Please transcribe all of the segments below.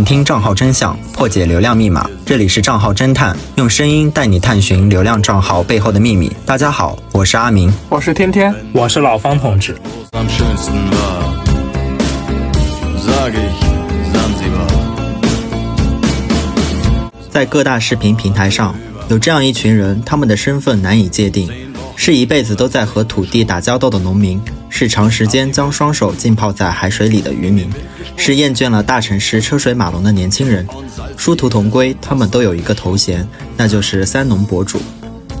探听账号真相，破解流量密码。这里是账号侦探，用声音带你探寻流量账号背后的秘密。大家好，我是阿明，我是天天，我是老方同志。在各大视频平台上，有这样一群人，他们的身份难以界定。是一辈子都在和土地打交道的农民，是长时间将双手浸泡在海水里的渔民，是厌倦了大城市车水马龙的年轻人。殊途同归，他们都有一个头衔，那就是三农博主。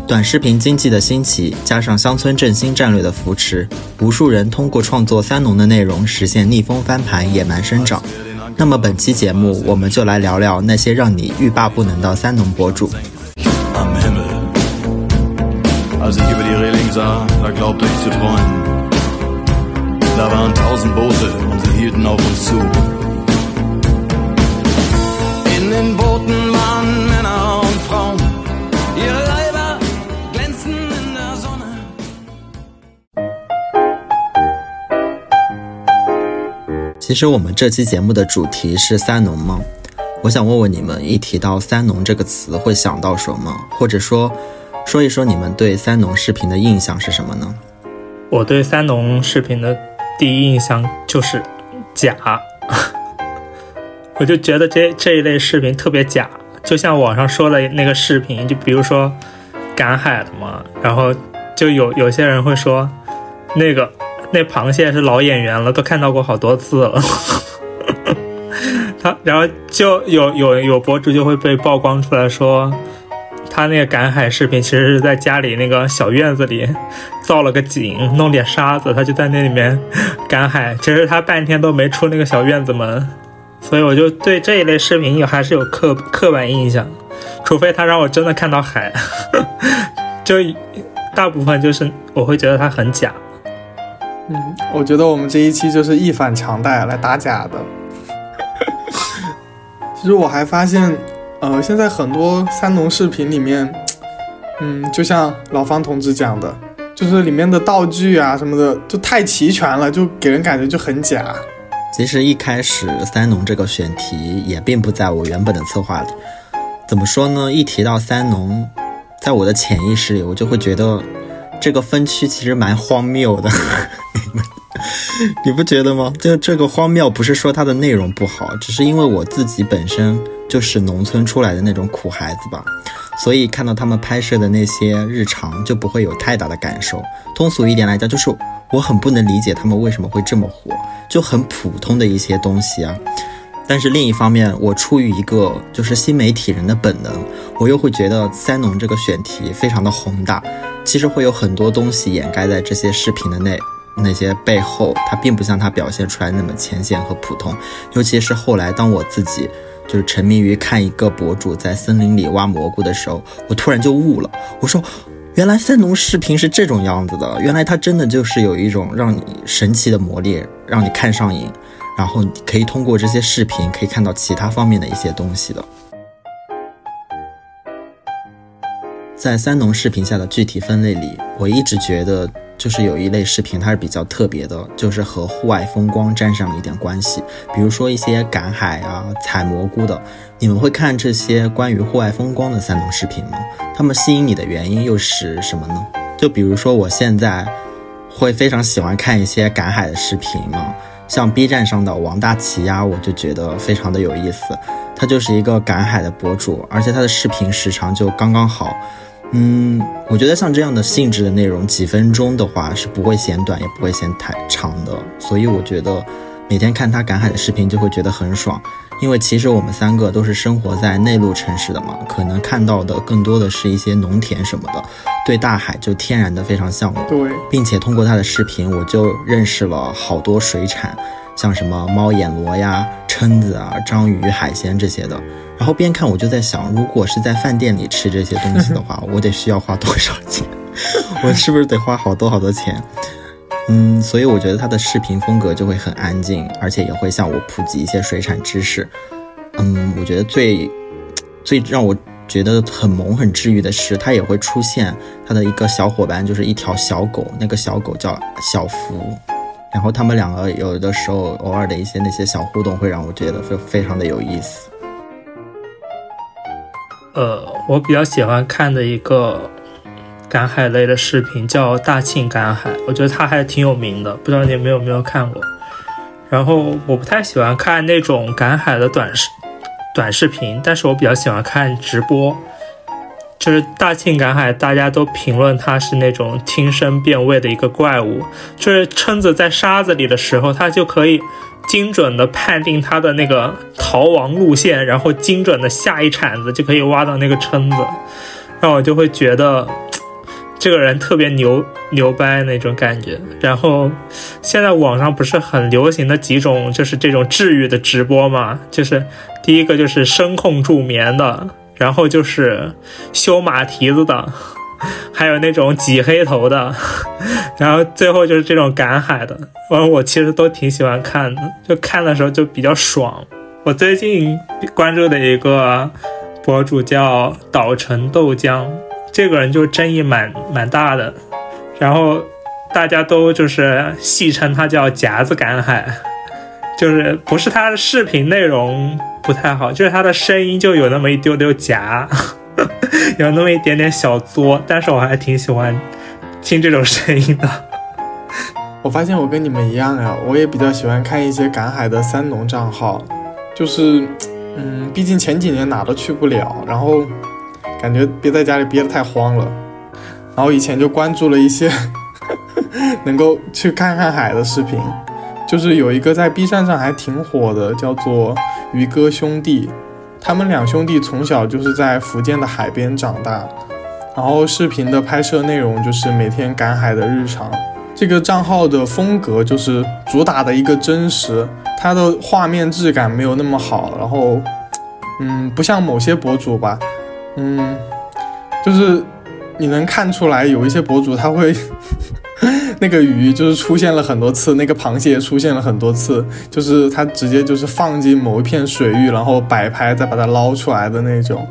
短视频经济的兴起，加上乡村振兴战略的扶持，无数人通过创作三农的内容，实现逆风翻盘、野蛮生长。那么本期节目，我们就来聊聊那些让你欲罢不能的三农博主。Da waren tausend Boote und sie hielten auf uns zu. In den Booten waren Männer und Frauen. Ihre Leiber glänzten in der Sonne. 其实我们这期节目的主题是三农梦？我想问问你们，一提到三农这个词，会想到什么？或者说？说一说你们对三农视频的印象是什么呢？我对三农视频的第一印象就是假，我就觉得这这一类视频特别假，就像网上说的那个视频，就比如说赶海的嘛，然后就有有些人会说那个那螃蟹是老演员了，都看到过好多次了，他然后就有有有博主就会被曝光出来说。他那个赶海视频其实是在家里那个小院子里造了个井，弄点沙子，他就在那里面赶海。其实他半天都没出那个小院子门，所以我就对这一类视频有还是有刻刻板印象。除非他让我真的看到海，就大部分就是我会觉得他很假。嗯，我觉得我们这一期就是一反常态来打假的。其实我还发现。呃，现在很多三农视频里面，嗯，就像老方同志讲的，就是里面的道具啊什么的就太齐全了，就给人感觉就很假。其实一开始三农这个选题也并不在我原本的策划里。怎么说呢？一提到三农，在我的潜意识里，我就会觉得这个分区其实蛮荒谬的。你不觉得吗？就这个荒谬，不是说它的内容不好，只是因为我自己本身就是农村出来的那种苦孩子吧，所以看到他们拍摄的那些日常，就不会有太大的感受。通俗一点来讲，就是我很不能理解他们为什么会这么火，就很普通的一些东西啊。但是另一方面，我出于一个就是新媒体人的本能，我又会觉得三农这个选题非常的宏大，其实会有很多东西掩盖在这些视频的内。那些背后，它并不像它表现出来那么浅显和普通。尤其是后来，当我自己就是沉迷于看一个博主在森林里挖蘑菇的时候，我突然就悟了。我说，原来三农视频是这种样子的。原来它真的就是有一种让你神奇的魔力，让你看上瘾，然后你可以通过这些视频可以看到其他方面的一些东西的。在三农视频下的具体分类里，我一直觉得。就是有一类视频，它是比较特别的，就是和户外风光沾上了一点关系。比如说一些赶海啊、采蘑菇的，你们会看这些关于户外风光的三农视频吗？他们吸引你的原因又是什么呢？就比如说我现在会非常喜欢看一些赶海的视频嘛，像 B 站上的王大奇呀，我就觉得非常的有意思。他就是一个赶海的博主，而且他的视频时长就刚刚好。嗯，我觉得像这样的性质的内容，几分钟的话是不会嫌短，也不会嫌太长的。所以我觉得每天看他赶海的视频就会觉得很爽。因为其实我们三个都是生活在内陆城市的嘛，可能看到的更多的是一些农田什么的，对大海就天然的非常向往。对，并且通过他的视频，我就认识了好多水产，像什么猫眼螺呀、蛏子啊、章鱼、海鲜这些的。然后边看我就在想，如果是在饭店里吃这些东西的话，我得需要花多少钱？我是不是得花好多好多钱？嗯，所以我觉得他的视频风格就会很安静，而且也会向我普及一些水产知识。嗯，我觉得最最让我觉得很萌、很治愈的是，他也会出现他的一个小伙伴，就是一条小狗，那个小狗叫小福。然后他们两个有的时候偶尔的一些那些小互动，会让我觉得非非常的有意思。呃，我比较喜欢看的一个赶海类的视频叫《大庆赶海》，我觉得它还挺有名的，不知道你们有没有看过。然后我不太喜欢看那种赶海的短视短视频，但是我比较喜欢看直播。就是大庆赶海，大家都评论它是那种听声辨位的一个怪物。就是蛏子在沙子里的时候，它就可以精准的判定它的那个逃亡路线，然后精准的下一铲子就可以挖到那个蛏子。让我就会觉得这个人特别牛牛掰那种感觉。然后现在网上不是很流行的几种就是这种治愈的直播嘛？就是第一个就是声控助眠的。然后就是修马蹄子的，还有那种挤黑头的，然后最后就是这种赶海的。我，我其实都挺喜欢看的，就看的时候就比较爽。我最近关注的一个博主叫岛城豆浆，这个人就争议蛮蛮大的，然后大家都就是戏称他叫夹子赶海，就是不是他的视频内容。不太好，就是他的声音就有那么一丢丢夹，有那么一点点小作，但是我还挺喜欢听这种声音的。我发现我跟你们一样呀，我也比较喜欢看一些赶海的三农账号，就是，嗯，毕竟前几年哪都去不了，然后感觉憋在家里憋得太慌了，然后以前就关注了一些 能够去看看海的视频。就是有一个在 B 站上还挺火的，叫做鱼哥兄弟，他们两兄弟从小就是在福建的海边长大，然后视频的拍摄内容就是每天赶海的日常。这个账号的风格就是主打的一个真实，它的画面质感没有那么好，然后，嗯，不像某些博主吧，嗯，就是你能看出来有一些博主他会。那个鱼就是出现了很多次，那个螃蟹也出现了很多次，就是它直接就是放进某一片水域，然后摆拍再把它捞出来的那种。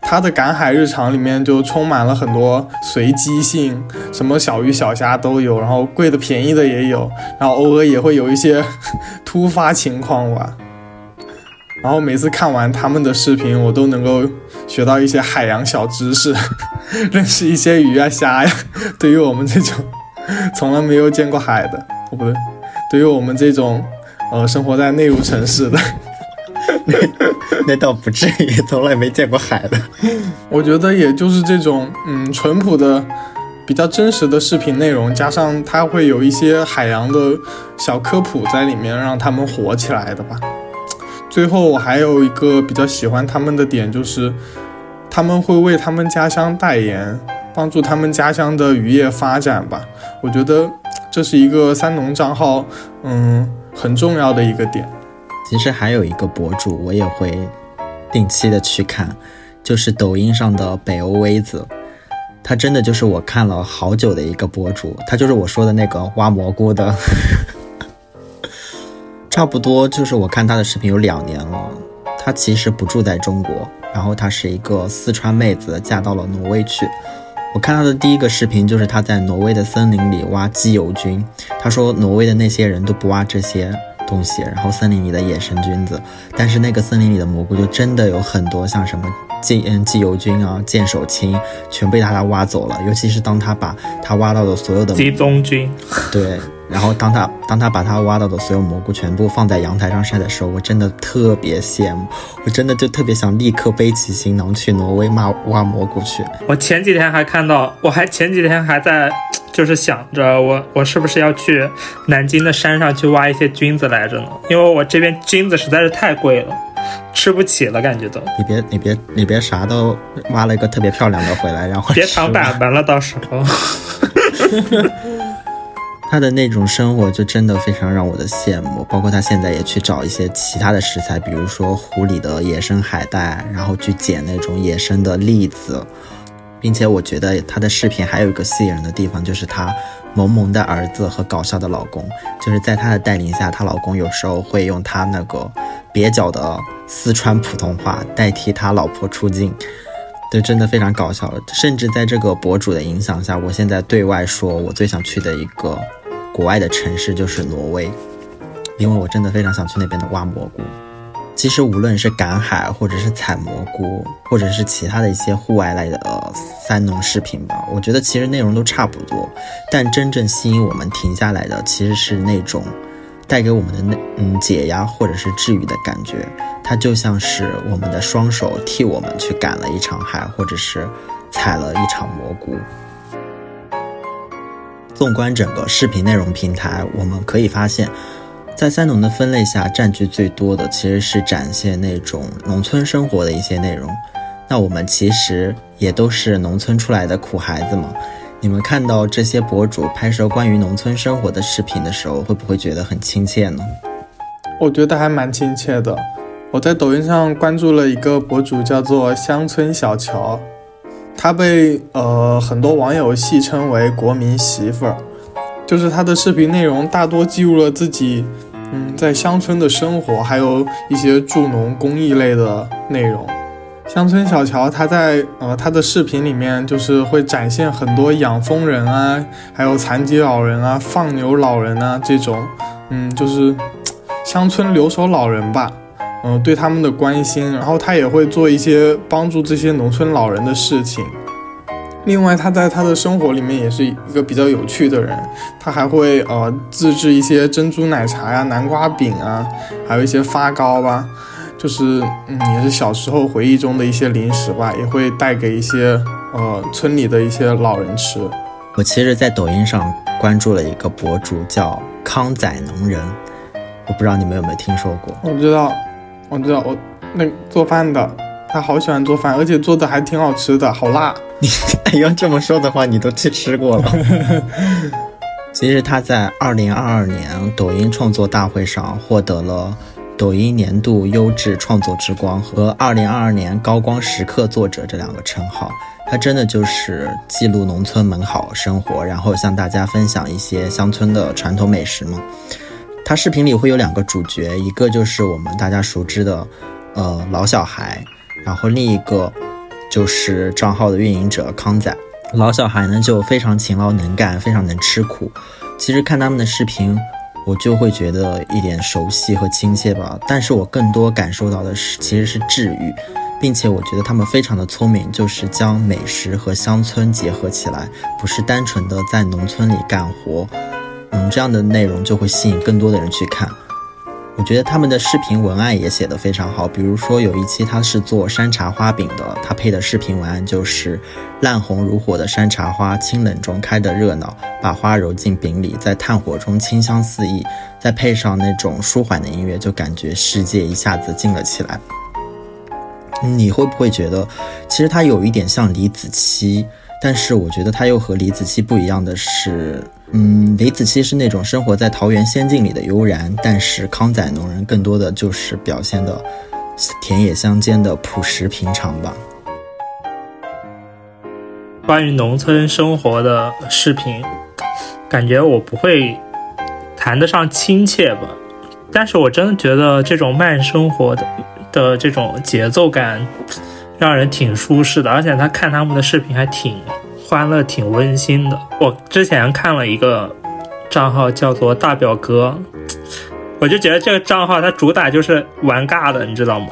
它的赶海日常里面就充满了很多随机性，什么小鱼小虾都有，然后贵的便宜的也有，然后偶尔也会有一些 突发情况吧。然后每次看完他们的视频，我都能够学到一些海洋小知识，认识一些鱼啊虾呀。对于我们这种。从来没有见过海的，哦不对，对于我们这种，呃，生活在内陆城市的，那那倒不至于，从来没见过海的。我觉得也就是这种，嗯，淳朴的、比较真实的视频内容，加上它会有一些海洋的小科普在里面，让他们火起来的吧。最后，我还有一个比较喜欢他们的点，就是他们会为他们家乡代言。帮助他们家乡的渔业发展吧，我觉得这是一个三农账号，嗯，很重要的一个点。其实还有一个博主，我也会定期的去看，就是抖音上的北欧微子，他真的就是我看了好久的一个博主，他就是我说的那个挖蘑菇的，差不多就是我看他的视频有两年了。他其实不住在中国，然后他是一个四川妹子，嫁到了挪威去。我看到的第一个视频就是他在挪威的森林里挖鸡油菌。他说挪威的那些人都不挖这些东西，然后森林里的野生菌子，但是那个森林里的蘑菇就真的有很多，像什么鸡嗯鸡油菌啊、剑手青，全被他他挖走了。尤其是当他把他挖到的所有的鸡中菌，对。然后当他当他把他挖到的所有蘑菇全部放在阳台上晒的时候，我真的特别羡慕，我真的就特别想立刻背起行囊去挪威挖挖蘑菇去。我前几天还看到，我还前几天还在就是想着我我是不是要去南京的山上去挖一些菌子来着呢？因为我这边菌子实在是太贵了，吃不起了，感觉都。你别你别你别啥都挖了一个特别漂亮的回来，然后别躺板板了，到时候。他的那种生活就真的非常让我的羡慕，包括他现在也去找一些其他的食材，比如说湖里的野生海带，然后去捡那种野生的栗子，并且我觉得他的视频还有一个吸引人的地方，就是他萌萌的儿子和搞笑的老公，就是在他的带领下，她老公有时候会用他那个蹩脚的四川普通话代替他老婆出镜。就真的非常搞笑，甚至在这个博主的影响下，我现在对外说我最想去的一个国外的城市就是挪威，因为我真的非常想去那边的挖蘑菇。其实无论是赶海，或者是采蘑菇，或者是其他的一些户外类的呃三农视频吧，我觉得其实内容都差不多，但真正吸引我们停下来的其实是那种带给我们的那嗯解压或者是治愈的感觉。它就像是我们的双手替我们去赶了一场海，或者是采了一场蘑菇。纵观整个视频内容平台，我们可以发现。在三农的分类下，占据最多的其实是展现那种农村生活的一些内容。那我们其实也都是农村出来的苦孩子嘛。你们看到这些博主拍摄关于农村生活的视频的时候，会不会觉得很亲切呢？我觉得还蛮亲切的。我在抖音上关注了一个博主，叫做乡村小乔，他被呃很多网友戏称为“国民媳妇儿”，就是他的视频内容大多记录了自己。嗯，在乡村的生活，还有一些助农公益类的内容。乡村小乔他在呃他的视频里面，就是会展现很多养蜂人啊，还有残疾老人啊、放牛老人啊这种，嗯，就是乡村留守老人吧，嗯，对他们的关心。然后他也会做一些帮助这些农村老人的事情。另外，他在他的生活里面也是一个比较有趣的人，他还会呃自制一些珍珠奶茶呀、南瓜饼啊，还有一些发糕吧，就是嗯也是小时候回忆中的一些零食吧，也会带给一些呃村里的一些老人吃。我其实，在抖音上关注了一个博主叫康仔农人，我不知道你们有没有听说过？我知道，我知道，我那做饭的。他好喜欢做饭，而且做的还挺好吃的，好辣。你要这么说的话，你都去吃过了。其实他在二零二二年抖音创作大会上获得了抖音年度优质创作之光和二零二二年高光时刻作者这两个称号。他真的就是记录农村美好生活，然后向大家分享一些乡村的传统美食嘛。他视频里会有两个主角，一个就是我们大家熟知的，呃，老小孩。然后另一个就是账号的运营者康仔，老小孩呢就非常勤劳能干，非常能吃苦。其实看他们的视频，我就会觉得一点熟悉和亲切吧。但是我更多感受到的是，其实是治愈，并且我觉得他们非常的聪明，就是将美食和乡村结合起来，不是单纯的在农村里干活。嗯，这样的内容就会吸引更多的人去看。我觉得他们的视频文案也写得非常好，比如说有一期他是做山茶花饼的，他配的视频文案就是烂红如火的山茶花，清冷中开得热闹，把花揉进饼里，在炭火中清香四溢，再配上那种舒缓的音乐，就感觉世界一下子静了起来。你会不会觉得，其实他有一点像李子柒？但是我觉得他又和李子柒不一样的是，嗯，李子柒是那种生活在桃源仙境里的悠然，但是康仔农人更多的就是表现的田野乡间的朴实平常吧。关于农村生活的视频，感觉我不会谈得上亲切吧，但是我真的觉得这种慢生活的的这种节奏感。让人挺舒适的，而且他看他们的视频还挺欢乐、挺温馨的。我之前看了一个账号叫做大表哥，我就觉得这个账号它主打就是玩尬的，你知道吗？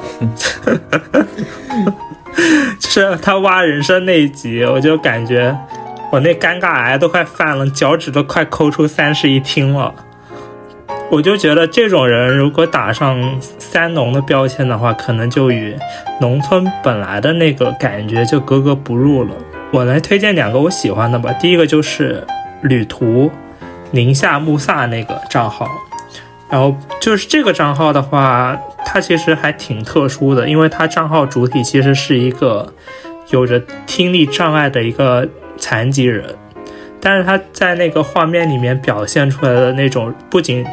就是他挖人参那一集，我就感觉我那尴尬癌都快犯了，脚趾都快抠出三室一厅了。我就觉得这种人如果打上三农的标签的话，可能就与农村本来的那个感觉就格格不入了。我来推荐两个我喜欢的吧。第一个就是旅途宁夏木萨那个账号，然后就是这个账号的话，它其实还挺特殊的，因为它账号主体其实是一个有着听力障碍的一个残疾人，但是他在那个画面里面表现出来的那种不仅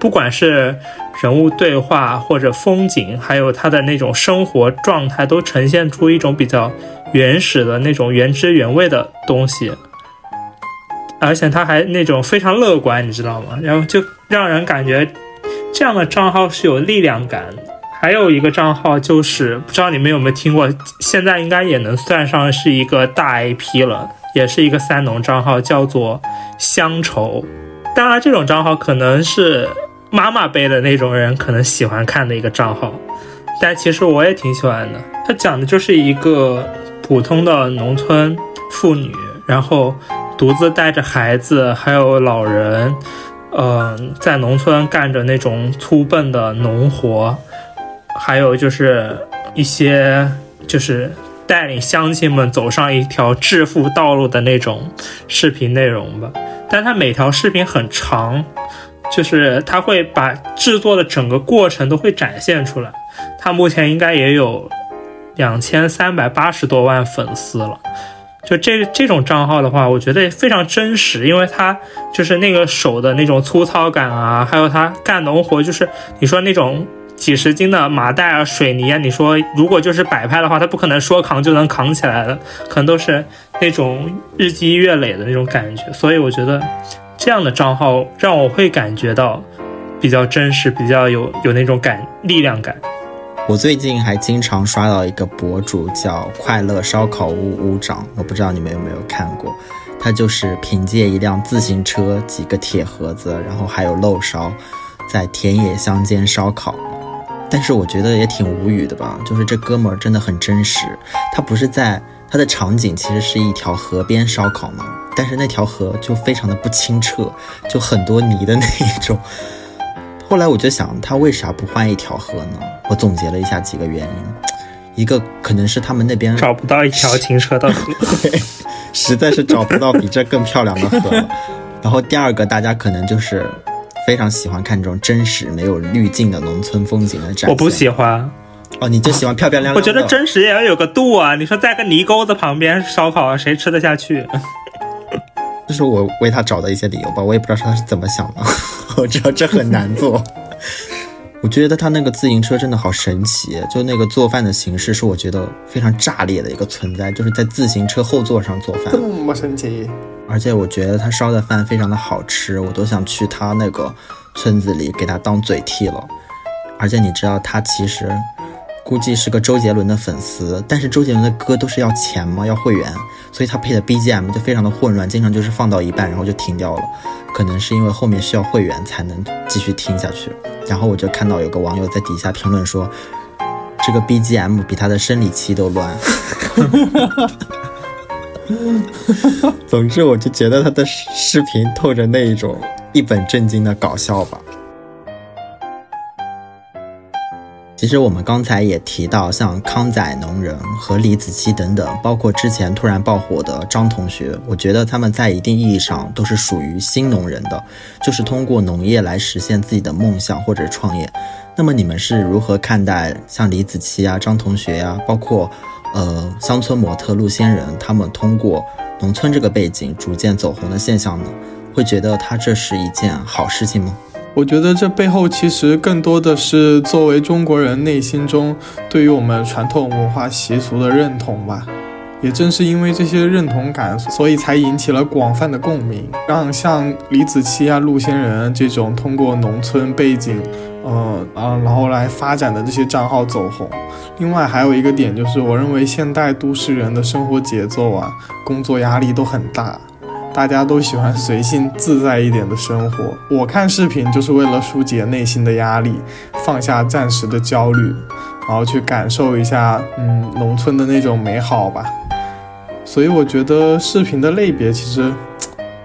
不管是人物对话或者风景，还有他的那种生活状态，都呈现出一种比较原始的那种原汁原味的东西，而且他还那种非常乐观，你知道吗？然后就让人感觉这样的账号是有力量感。还有一个账号就是不知道你们有没有听过，现在应该也能算上是一个大 IP 了，也是一个三农账号，叫做乡愁。当然，这种账号可能是妈妈辈的那种人可能喜欢看的一个账号，但其实我也挺喜欢的。他讲的就是一个普通的农村妇女，然后独自带着孩子还有老人，嗯，在农村干着那种粗笨的农活，还有就是一些就是带领乡亲们走上一条致富道路的那种视频内容吧。但它每条视频很长，就是它会把制作的整个过程都会展现出来。它目前应该也有两千三百八十多万粉丝了。就这这种账号的话，我觉得非常真实，因为他就是那个手的那种粗糙感啊，还有他干农活，就是你说那种几十斤的麻袋啊、水泥啊，你说如果就是摆拍的话，他不可能说扛就能扛起来的，可能都是那种日积月累的那种感觉。所以我觉得这样的账号让我会感觉到比较真实，比较有有那种感力量感。我最近还经常刷到一个博主叫快乐烧烤屋屋长，我不知道你们有没有看过。他就是凭借一辆自行车、几个铁盒子，然后还有漏勺，在田野乡间烧烤。但是我觉得也挺无语的吧，就是这哥们儿真的很真实。他不是在他的场景其实是一条河边烧烤嘛，但是那条河就非常的不清澈，就很多泥的那一种。后来我就想，他为啥不换一条河呢？我总结了一下几个原因，一个可能是他们那边找不到一条清澈的河，实在是找不到比这更漂亮的河了。然后第二个，大家可能就是非常喜欢看这种真实没有滤镜的农村风景的展现。我不喜欢哦，你就喜欢漂漂亮亮。我觉得真实也要有个度啊！你说在个泥沟子旁边烧烤，谁吃得下去？这是我为他找的一些理由吧，我也不知道他是怎么想的。我知道这很难做。我觉得他那个自行车真的好神奇，就那个做饭的形式是我觉得非常炸裂的一个存在，就是在自行车后座上做饭，这么神奇。而且我觉得他烧的饭非常的好吃，我都想去他那个村子里给他当嘴替了。而且你知道他其实估计是个周杰伦的粉丝，但是周杰伦的歌都是要钱吗？要会员，所以他配的 BGM 就非常的混乱，经常就是放到一半然后就停掉了。可能是因为后面需要会员才能继续听下去，然后我就看到有个网友在底下评论说，这个 BGM 比他的生理期都乱。总之，我就觉得他的视频透着那一种一本正经的搞笑吧。其实我们刚才也提到，像康仔农人和李子柒等等，包括之前突然爆火的张同学，我觉得他们在一定意义上都是属于新农人的，就是通过农业来实现自己的梦想或者创业。那么你们是如何看待像李子柒啊、张同学呀，包括呃乡村模特陆仙人他们通过农村这个背景逐渐走红的现象呢？会觉得他这是一件好事情吗？我觉得这背后其实更多的是作为中国人内心中对于我们传统文化习俗的认同吧。也正是因为这些认同感，所以才引起了广泛的共鸣，让像李子柒啊、陆仙人这种通过农村背景，呃啊，然后来发展的这些账号走红。另外还有一个点就是，我认为现代都市人的生活节奏啊、工作压力都很大。大家都喜欢随性自在一点的生活。我看视频就是为了疏解内心的压力，放下暂时的焦虑，然后去感受一下，嗯，农村的那种美好吧。所以我觉得视频的类别其实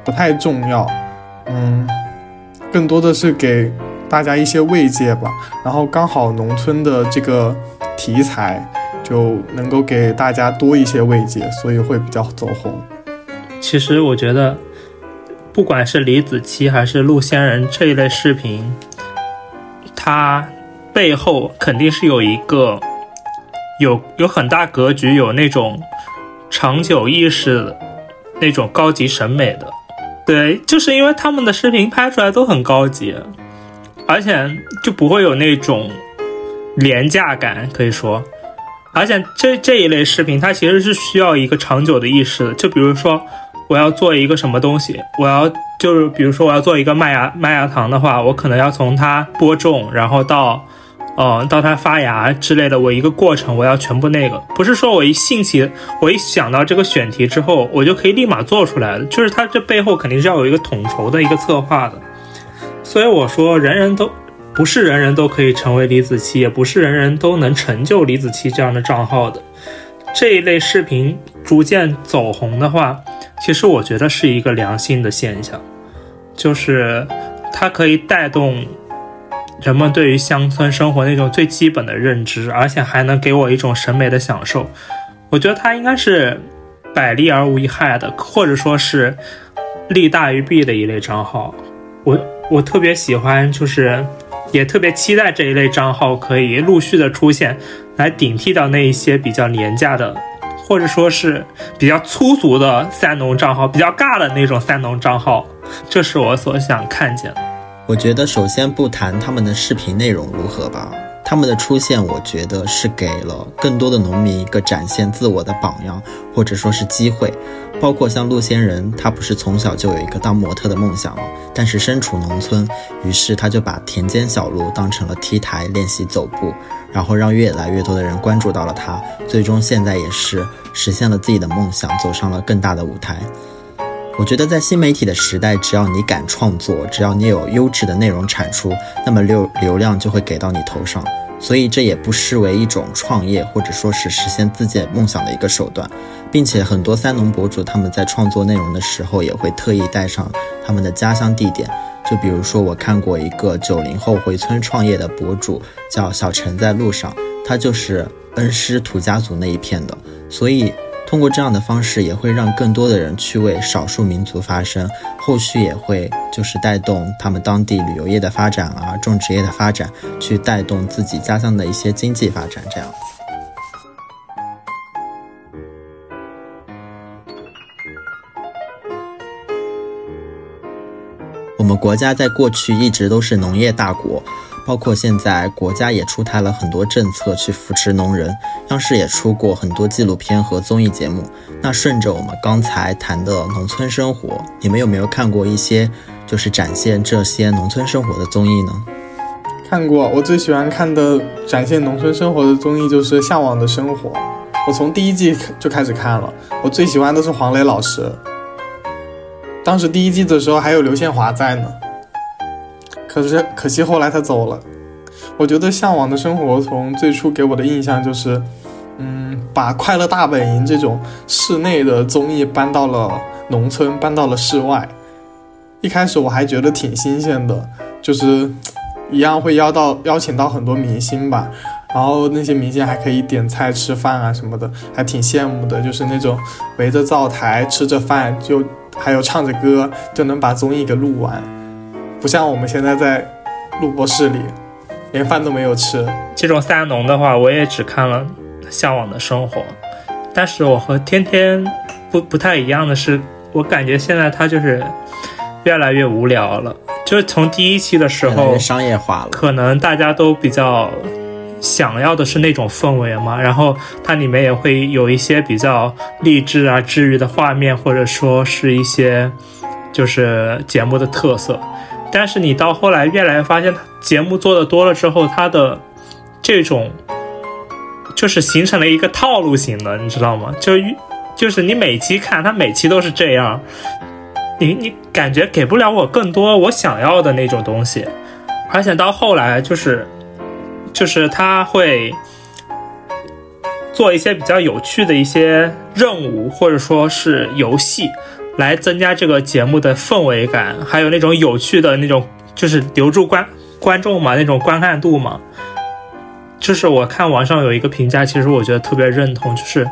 不太重要，嗯，更多的是给大家一些慰藉吧。然后刚好农村的这个题材就能够给大家多一些慰藉，所以会比较走红。其实我觉得，不管是李子柒还是陆仙人这一类视频，它背后肯定是有一个有有很大格局、有那种长久意识、那种高级审美的。对，就是因为他们的视频拍出来都很高级，而且就不会有那种廉价感，可以说。而且这这一类视频，它其实是需要一个长久的意识的，就比如说。我要做一个什么东西？我要就是比如说我要做一个麦芽麦芽糖的话，我可能要从它播种，然后到呃，到它发芽之类的，我一个过程我要全部那个，不是说我一兴起，我一想到这个选题之后，我就可以立马做出来的，就是它这背后肯定是要有一个统筹的一个策划的。所以我说，人人都不是人人都可以成为李子柒，也不是人人都能成就李子柒这样的账号的。这一类视频逐渐走红的话，其实我觉得是一个良性的现象，就是它可以带动人们对于乡村生活那种最基本的认知，而且还能给我一种审美的享受。我觉得它应该是百利而无一害的，或者说是利大于弊的一类账号。我我特别喜欢，就是也特别期待这一类账号可以陆续的出现。来顶替掉那一些比较廉价的，或者说是比较粗俗的三农账号，比较尬的那种三农账号，这是我所想看见的。我觉得首先不谈他们的视频内容如何吧，他们的出现，我觉得是给了更多的农民一个展现自我的榜样，或者说是机会。包括像陆仙人，他不是从小就有一个当模特的梦想吗？但是身处农村，于是他就把田间小路当成了 T 台练习走步。然后让越来越多的人关注到了他，最终现在也是实现了自己的梦想，走上了更大的舞台。我觉得在新媒体的时代，只要你敢创作，只要你有优质的内容产出，那么流流量就会给到你头上。所以这也不失为一种创业或者说是实现自己梦想的一个手段，并且很多三农博主他们在创作内容的时候，也会特意带上他们的家乡地点。就比如说，我看过一个九零后回村创业的博主，叫小陈在路上，他就是恩施土家族那一片的，所以通过这样的方式，也会让更多的人去为少数民族发声，后续也会就是带动他们当地旅游业的发展啊，种植业的发展，去带动自己家乡的一些经济发展，这样。我们国家在过去一直都是农业大国，包括现在国家也出台了很多政策去扶持农人，央视也出过很多纪录片和综艺节目。那顺着我们刚才谈的农村生活，你们有没有看过一些就是展现这些农村生活的综艺呢？看过，我最喜欢看的展现农村生活的综艺就是《向往的生活》，我从第一季就开始看了，我最喜欢的是黄磊老师。当时第一季的时候还有刘宪华在呢，可是可惜后来他走了。我觉得《向往的生活》从最初给我的印象就是，嗯，把《快乐大本营》这种室内的综艺搬到了农村，搬到了室外。一开始我还觉得挺新鲜的，就是一样会邀到邀请到很多明星吧，然后那些明星还可以点菜吃饭啊什么的，还挺羡慕的，就是那种围着灶台吃着饭就。还有唱着歌就能把综艺给录完，不像我们现在在录播室里连饭都没有吃。这种三农的话，我也只看了《向往的生活》，但是我和天天不不太一样的是，我感觉现在他就是越来越无聊了。就是从第一期的时候商业化了，可能大家都比较。想要的是那种氛围嘛，然后它里面也会有一些比较励志啊、治愈的画面，或者说是一些就是节目的特色。但是你到后来越来越发现，节目做的多了之后，它的这种就是形成了一个套路型的，你知道吗？就就是你每期看，它每期都是这样，你你感觉给不了我更多我想要的那种东西，而且到后来就是。就是他会做一些比较有趣的一些任务，或者说是游戏，来增加这个节目的氛围感，还有那种有趣的那种，就是留住观观众嘛，那种观看度嘛。就是我看网上有一个评价，其实我觉得特别认同，就是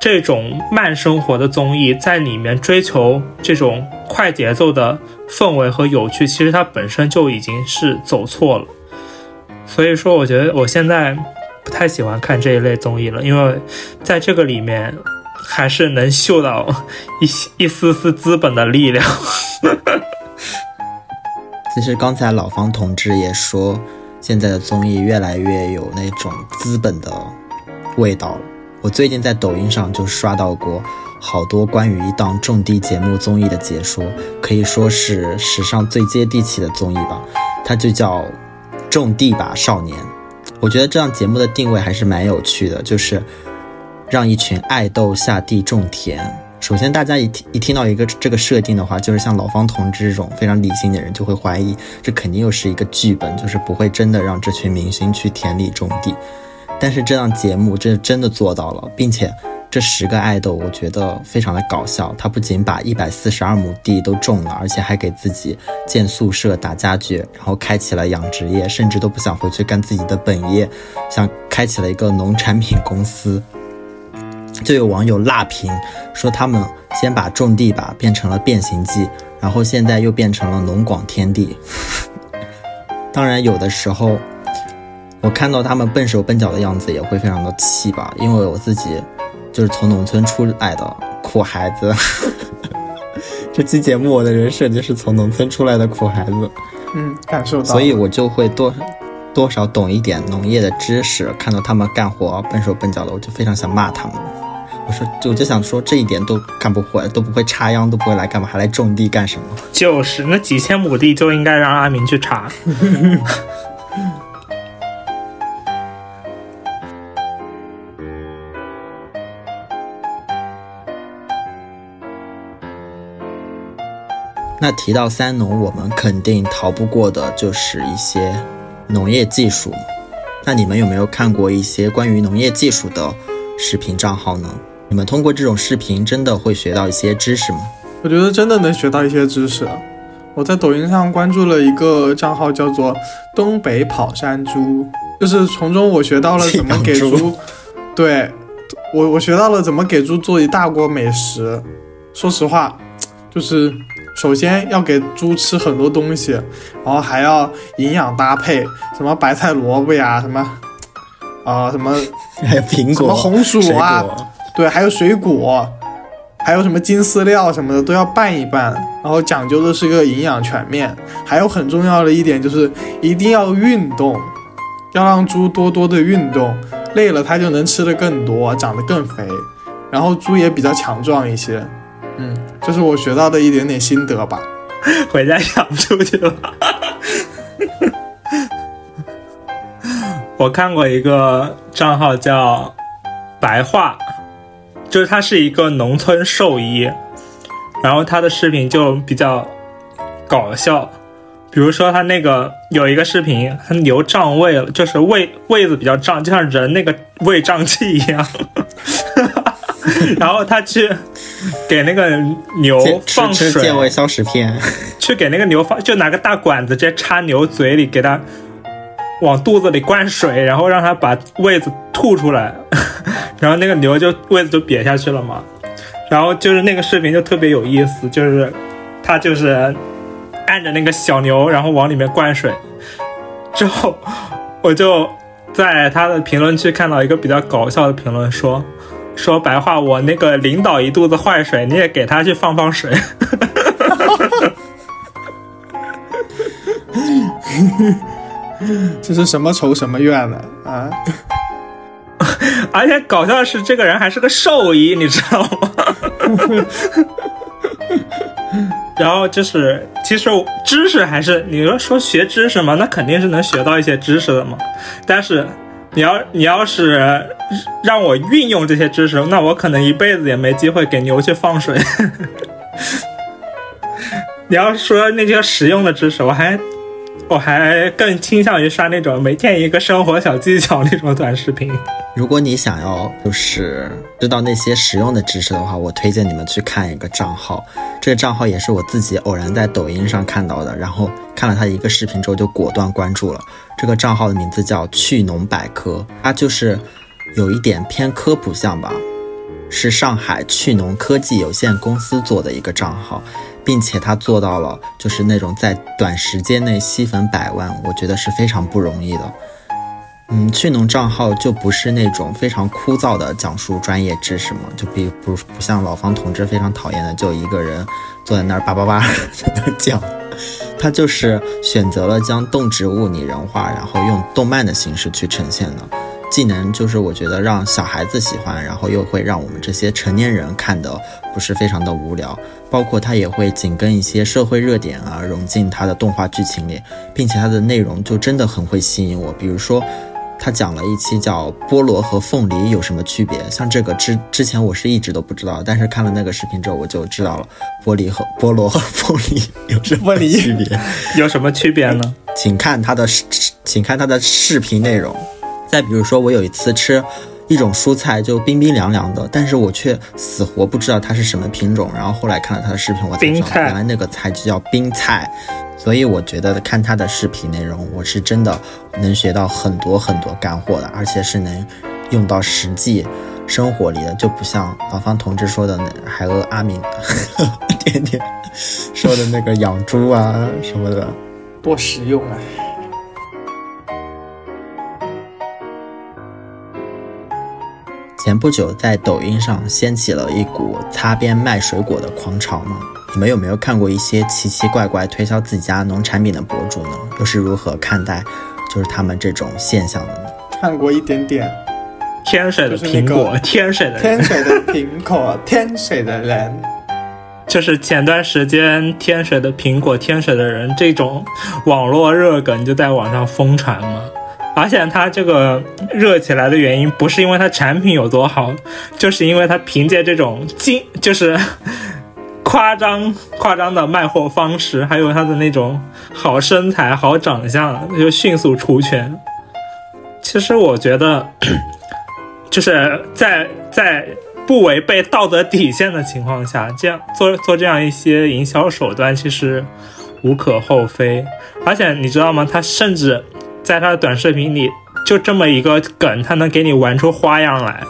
这种慢生活的综艺在里面追求这种快节奏的氛围和有趣，其实它本身就已经是走错了。所以说，我觉得我现在不太喜欢看这一类综艺了，因为在这个里面还是能嗅到一一丝丝资本的力量。其实刚才老方同志也说，现在的综艺越来越有那种资本的味道了。我最近在抖音上就刷到过好多关于一档种地节目综艺的解说，可以说是史上最接地气的综艺吧，它就叫。种地吧，少年！我觉得这样节目的定位还是蛮有趣的，就是让一群爱豆下地种田。首先，大家一听一听到一个这个设定的话，就是像老方同志这种非常理性的人就会怀疑，这肯定又是一个剧本，就是不会真的让这群明星去田里种地。但是这档节目这真的做到了，并且这十个爱豆我觉得非常的搞笑。他不仅把一百四十二亩地都种了，而且还给自己建宿舍、打家具，然后开启了养殖业，甚至都不想回去干自己的本业，想开启了一个农产品公司。就有网友辣评说，他们先把种地吧变成了变形记，然后现在又变成了农广天地。当然，有的时候我看到他们笨手笨脚的样子，也会非常的气吧，因为我自己就是从农村出来的苦孩子。这期节目我的人设就是从农村出来的苦孩子，嗯，感受到，所以我就会多多少懂一点农业的知识。看到他们干活笨手笨脚的，我就非常想骂他们。我说，我就想说这一点都干不会，都不会插秧，都不会来干嘛，还来种地干什么？就是那几千亩地就应该让阿明去插。那提到三农，我们肯定逃不过的就是一些农业技术。那你们有没有看过一些关于农业技术的视频账号呢？你们通过这种视频真的会学到一些知识吗？我觉得真的能学到一些知识。我在抖音上关注了一个账号，叫做“东北跑山猪”，就是从中我学到了怎么给猪，对我我学到了怎么给猪做一大锅美食。说实话，就是首先要给猪吃很多东西，然后还要营养搭配，什么白菜萝卜呀，什么啊什么 还有苹果、什么红薯啊对，还有水果，还有什么金饲料什么的都要拌一拌，然后讲究的是个营养全面。还有很重要的一点就是一定要运动，要让猪多多的运动，累了它就能吃的更多，长得更肥，然后猪也比较强壮一些。嗯，这是我学到的一点点心得吧。回家养猪去了。我看过一个账号叫“白话”，就是他是一个农村兽医，然后他的视频就比较搞笑。比如说他那个有一个视频，他牛胀胃了，就是胃胃子比较胀，就像人那个胃胀气一样。然后他去给那个牛 放水，健胃消食片，去给那个牛放，就拿个大管子直接插牛嘴里，给它往肚子里灌水，然后让它把胃子吐出来，然后那个牛就胃子就瘪下去了嘛。然后就是那个视频就特别有意思，就是他就是按着那个小牛，然后往里面灌水，之后我就在他的评论区看到一个比较搞笑的评论说。说白话，我那个领导一肚子坏水，你也给他去放放水。这是什么仇什么怨呢？啊，而且搞笑的是，这个人还是个兽医，你知道吗？然后就是，其实知识还是你说说学知识嘛，那肯定是能学到一些知识的嘛。但是你要你要是让我运用这些知识，那我可能一辈子也没机会给牛去放水。你要说那些实用的知识，我还我还更倾向于刷那种每天一个生活小技巧那种短视频。如果你想要就是知道那些实用的知识的话，我推荐你们去看一个账号。这个账号也是我自己偶然在抖音上看到的，然后看了他一个视频之后就果断关注了。这个账号的名字叫“趣农百科”，它就是有一点偏科普向吧，是上海趣农科技有限公司做的一个账号，并且他做到了就是那种在短时间内吸粉百万，我觉得是非常不容易的。嗯，趣农账号就不是那种非常枯燥的讲述专业知识嘛，就比不不像老方同志非常讨厌的，就一个人坐在那儿叭叭叭在 那讲，他就是选择了将动植物拟人化，然后用动漫的形式去呈现的，既能就是我觉得让小孩子喜欢，然后又会让我们这些成年人看的不是非常的无聊，包括它也会紧跟一些社会热点啊融进它的动画剧情里，并且它的内容就真的很会吸引我，比如说。他讲了一期叫菠萝和凤梨有什么区别。像这个之之前我是一直都不知道，但是看了那个视频之后我就知道了玻璃和菠萝和凤梨有什么区别。有什么区别呢？请看他的视请看他的视频内容。再比如说，我有一次吃一种蔬菜就冰冰凉凉的，但是我却死活不知道它是什么品种。然后后来看了他的视频，我才知道原来那个菜就叫冰菜。所以我觉得看他的视频内容，我是真的能学到很多很多干货的，而且是能用到实际生活里的，就不像老方同志说的那海鸥阿敏 天天说的那个养猪啊什么的，多实用啊！前不久在抖音上掀起了一股擦边卖水果的狂潮吗？你们有没有看过一些奇奇怪怪推销自己家农产品的博主呢？又是如何看待就是他们这种现象的呢？看过一点点。天水的苹果，天水的天水的苹果，天水的人，就是前段时间天水的苹果，天水的人这种网络热梗就在网上疯传嘛。而且它这个热起来的原因不是因为它产品有多好，就是因为它凭借这种精就是。夸张夸张的卖货方式，还有他的那种好身材、好长相，就迅速出圈。其实我觉得，就是在在不违背道德底线的情况下，这样做做这样一些营销手段，其实无可厚非。而且你知道吗？他甚至在他的短视频里，就这么一个梗，他能给你玩出花样来。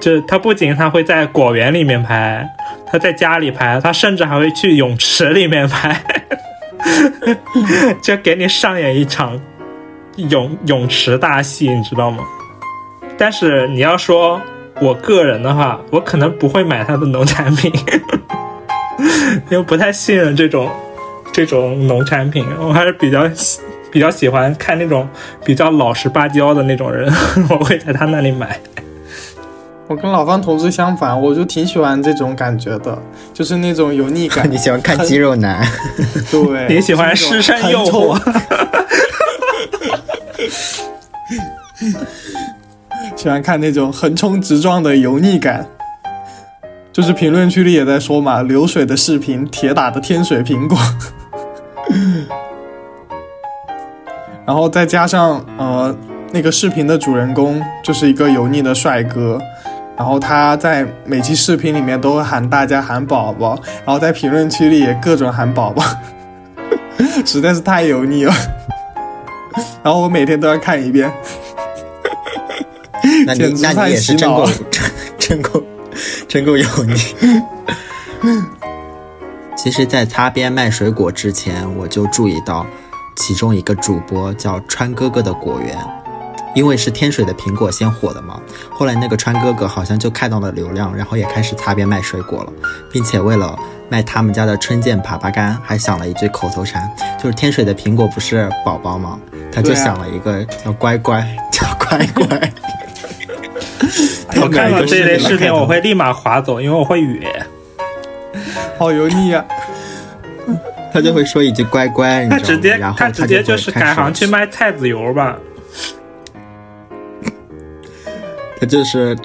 就他不仅他会在果园里面拍。他在家里拍，他甚至还会去泳池里面拍，就给你上演一场泳泳池大戏，你知道吗？但是你要说我个人的话，我可能不会买他的农产品，因为不太信任这种这种农产品，我还是比较比较喜欢看那种比较老实巴交的那种人，我会在他那里买。我跟老方同志相反，我就挺喜欢这种感觉的，就是那种油腻感。你喜欢看肌肉男？对，你喜欢失身诱惑？喜欢看那种横冲直撞的油腻感。就是评论区里也在说嘛，流水的视频，铁打的天水苹果。然后再加上呃，那个视频的主人公就是一个油腻的帅哥。然后他在每期视频里面都会喊大家喊宝宝，然后在评论区里也各种喊宝宝，实在是太油腻了。然后我每天都要看一遍。那你 那你也是真够真够真够油腻。其实，在擦边卖水果之前，我就注意到其中一个主播叫川哥哥的果园。因为是天水的苹果先火的嘛，后来那个川哥哥好像就看到了流量，然后也开始擦边卖水果了，并且为了卖他们家的春见枇杷干，还想了一句口头禅，就是天水的苹果不是宝宝吗？他就想了一个叫乖乖，叫乖乖。我看到这类视频，我会立马划走，因为我会哕。好油腻啊！他就会说一句乖乖，他直接他直接就是改行去卖菜籽油吧。他就是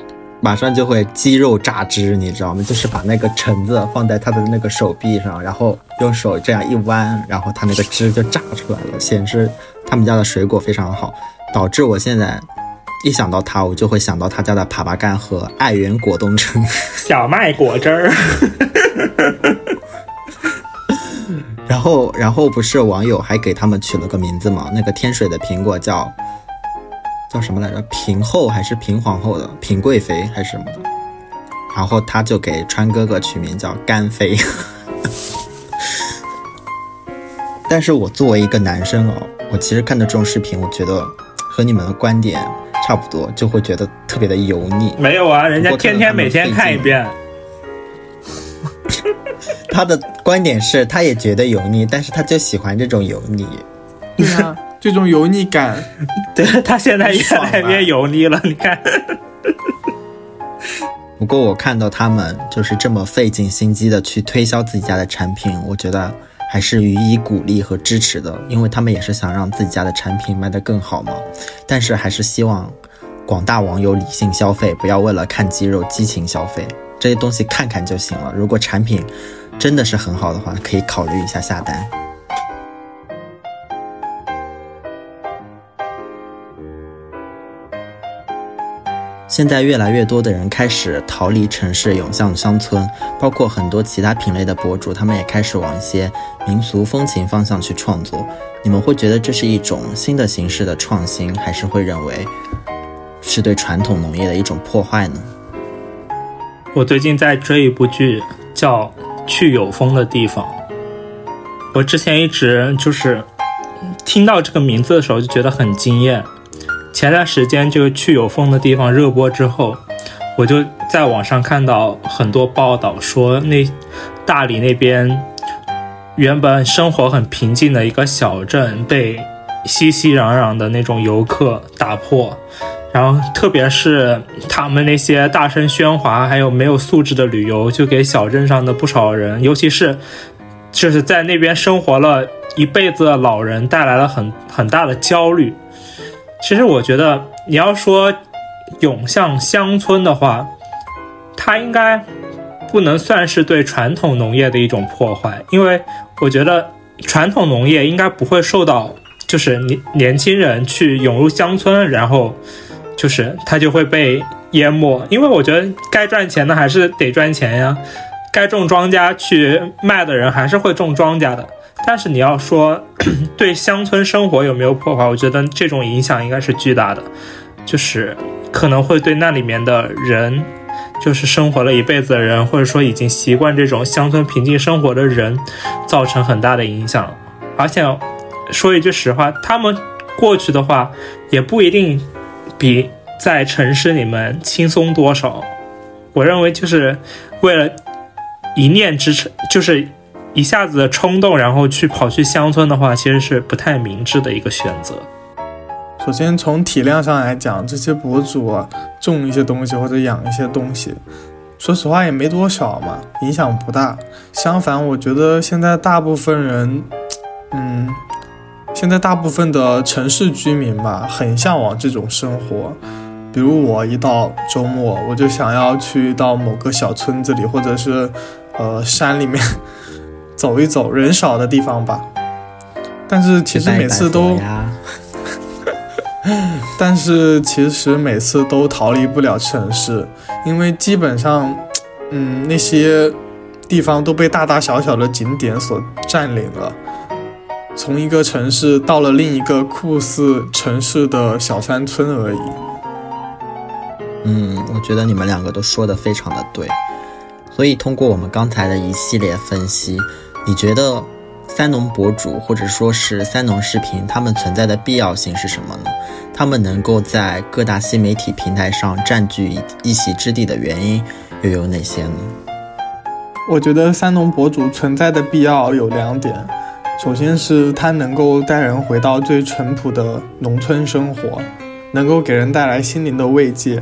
马上就会肌肉榨汁，你知道吗？就是把那个橙子放在他的那个手臂上，然后用手这样一弯，然后他那个汁就榨出来了，显示他们家的水果非常好。导致我现在一想到他，我就会想到他家的耙耙干和爱媛果冻橙、小麦果汁儿。然后，然后不是网友还给他们取了个名字吗？那个天水的苹果叫。叫什么来着？平后还是平皇后的？平贵妃还是什么的？然后他就给川哥哥取名叫干妃。但是我作为一个男生哦，我其实看到这种视频，我觉得和你们的观点差不多，就会觉得特别的油腻。没有啊，人家天天每天看一遍。他的观点是，他也觉得油腻，但是他就喜欢这种油腻。对啊。这种油腻感，对他现在越来越油腻了。你看，不过我看到他们就是这么费尽心机的去推销自己家的产品，我觉得还是予以鼓励和支持的，因为他们也是想让自己家的产品卖得更好嘛。但是还是希望广大网友理性消费，不要为了看肌肉激情消费，这些东西看看就行了。如果产品真的是很好的话，可以考虑一下下单。现在越来越多的人开始逃离城市，涌向乡村，包括很多其他品类的博主，他们也开始往一些民俗风情方向去创作。你们会觉得这是一种新的形式的创新，还是会认为是对传统农业的一种破坏呢？我最近在追一部剧，叫《去有风的地方》。我之前一直就是听到这个名字的时候就觉得很惊艳。前段时间就去有风的地方热播之后，我就在网上看到很多报道说，那大理那边原本生活很平静的一个小镇被熙熙攘攘的那种游客打破，然后特别是他们那些大声喧哗还有没有素质的旅游，就给小镇上的不少人，尤其是就是在那边生活了一辈子的老人带来了很很大的焦虑。其实我觉得，你要说涌向乡村的话，它应该不能算是对传统农业的一种破坏，因为我觉得传统农业应该不会受到，就是年年轻人去涌入乡村，然后就是它就会被淹没。因为我觉得该赚钱的还是得赚钱呀，该种庄稼去卖的人还是会种庄稼的。但是你要说 对乡村生活有没有破坏？我觉得这种影响应该是巨大的，就是可能会对那里面的人，就是生活了一辈子的人，或者说已经习惯这种乡村平静生活的人，造成很大的影响。而且说一句实话，他们过去的话也不一定比在城市里面轻松多少。我认为就是为了一念之诚，就是。一下子的冲动，然后去跑去乡村的话，其实是不太明智的一个选择。首先从体量上来讲，这些博主，种一些东西或者养一些东西，说实话也没多少嘛，影响不大。相反，我觉得现在大部分人，嗯，现在大部分的城市居民吧，很向往这种生活。比如我一到周末，我就想要去到某个小村子里，或者是呃山里面。走一走人少的地方吧，但是其实每次都，但是其实每次都逃离不了城市，因为基本上，嗯，那些地方都被大大小小的景点所占领了。从一个城市到了另一个酷似城市的小山村而已。嗯，我觉得你们两个都说的非常的对，所以通过我们刚才的一系列分析。你觉得三农博主或者说是三农视频，他们存在的必要性是什么呢？他们能够在各大新媒体平台上占据一席之地的原因又有哪些呢？我觉得三农博主存在的必要有两点，首先是他能够带人回到最淳朴的农村生活，能够给人带来心灵的慰藉；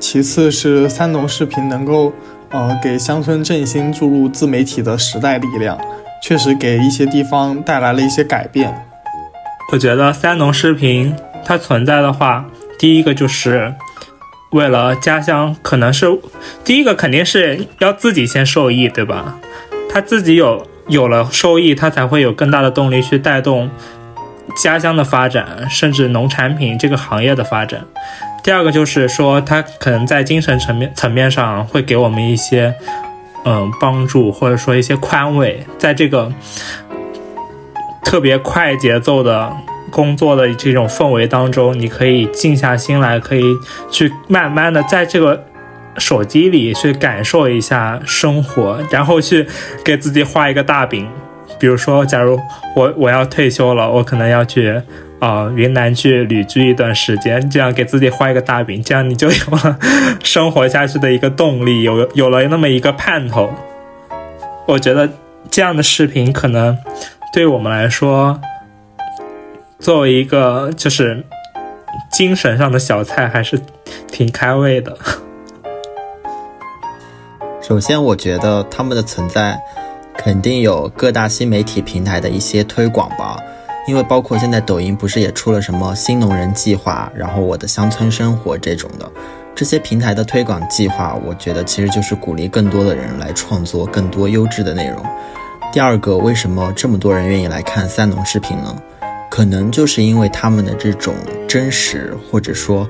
其次是三农视频能够。呃，给乡村振兴注入自媒体的时代力量，确实给一些地方带来了一些改变。我觉得三农视频它存在的话，第一个就是为了家乡，可能是第一个肯定是要自己先受益，对吧？他自己有有了收益，他才会有更大的动力去带动家乡的发展，甚至农产品这个行业的发展。第二个就是说，他可能在精神层面层面上会给我们一些，嗯，帮助，或者说一些宽慰。在这个特别快节奏的工作的这种氛围当中，你可以静下心来，可以去慢慢的在这个手机里去感受一下生活，然后去给自己画一个大饼。比如说，假如我我要退休了，我可能要去。啊，云南去旅居一段时间，这样给自己画一个大饼，这样你就有了生活下去的一个动力，有有了那么一个盼头。我觉得这样的视频可能对我们来说，作为一个就是精神上的小菜，还是挺开胃的。首先，我觉得他们的存在肯定有各大新媒体平台的一些推广吧。因为包括现在抖音不是也出了什么新农人计划，然后我的乡村生活这种的，这些平台的推广计划，我觉得其实就是鼓励更多的人来创作更多优质的内容。第二个，为什么这么多人愿意来看三农视频呢？可能就是因为他们的这种真实，或者说，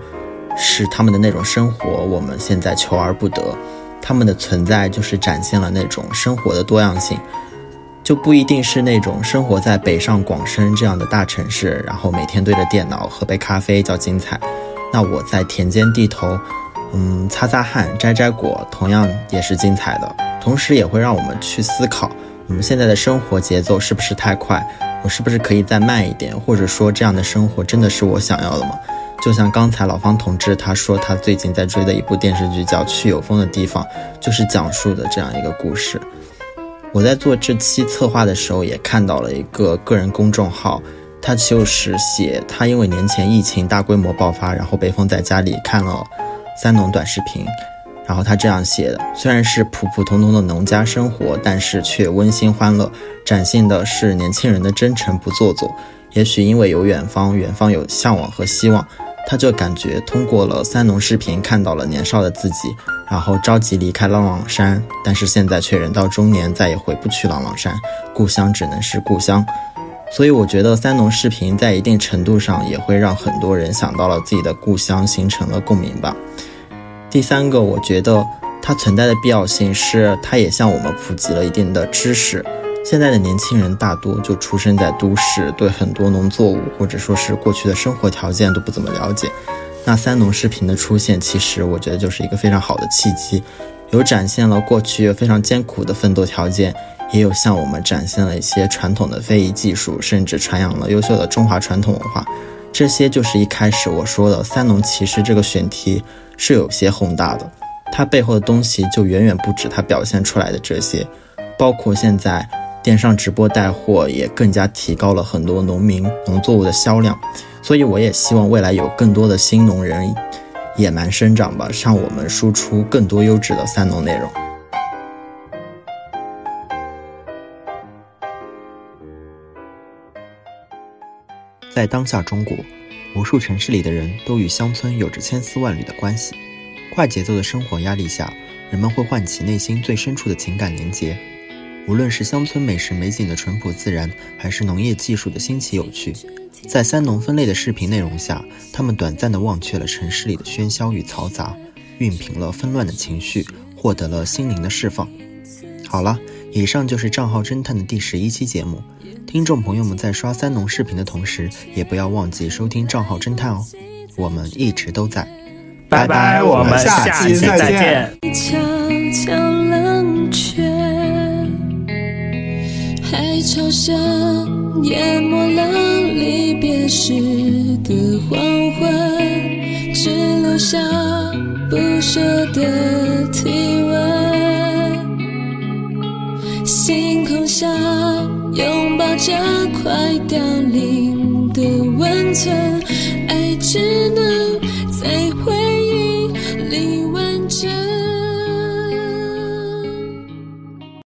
是他们的那种生活，我们现在求而不得。他们的存在就是展现了那种生活的多样性。就不一定是那种生活在北上广深这样的大城市，然后每天对着电脑喝杯咖啡叫精彩。那我在田间地头，嗯，擦擦汗、摘摘果，同样也是精彩的。同时也会让我们去思考，我们现在的生活节奏是不是太快？我是不是可以再慢一点？或者说，这样的生活真的是我想要的吗？就像刚才老方同志他说，他最近在追的一部电视剧叫《去有风的地方》，就是讲述的这样一个故事。我在做这期策划的时候，也看到了一个个人公众号，他就是写他因为年前疫情大规模爆发，然后被封在家里看了三农短视频，然后他这样写的：虽然是普普通通的农家生活，但是却温馨欢乐，展现的是年轻人的真诚不做作。也许因为有远方，远方有向往和希望。他就感觉通过了三农视频看到了年少的自己，然后着急离开朗朗山，但是现在却人到中年，再也回不去朗朗山，故乡只能是故乡。所以我觉得三农视频在一定程度上也会让很多人想到了自己的故乡，形成了共鸣吧。第三个，我觉得它存在的必要性是，它也向我们普及了一定的知识。现在的年轻人大多就出生在都市，对很多农作物或者说是过去的生活条件都不怎么了解。那三农视频的出现，其实我觉得就是一个非常好的契机，有展现了过去非常艰苦的奋斗条件，也有向我们展现了一些传统的非遗技术，甚至传扬了优秀的中华传统文化。这些就是一开始我说的三农其实这个选题是有些宏大的，它背后的东西就远远不止它表现出来的这些，包括现在。电商直播带货也更加提高了很多农民农作物的销量，所以我也希望未来有更多的新农人野蛮生长吧，向我们输出更多优质的三农内容。在当下中国，无数城市里的人都与乡村有着千丝万缕的关系。快节奏的生活压力下，人们会唤起内心最深处的情感连结。无论是乡村美食美景的淳朴自然，还是农业技术的新奇有趣，在三农分类的视频内容下，他们短暂地忘却了城市里的喧嚣与嘈杂，熨平了纷乱的情绪，获得了心灵的释放。好了，以上就是账号侦探的第十一期节目。听众朋友们在刷三农视频的同时，也不要忘记收听账号侦探哦。我们一直都在，拜拜，我们下期再见。潮声淹没了离别时的黄昏只留下不舍的体温星空下拥抱着快凋零的温存爱只能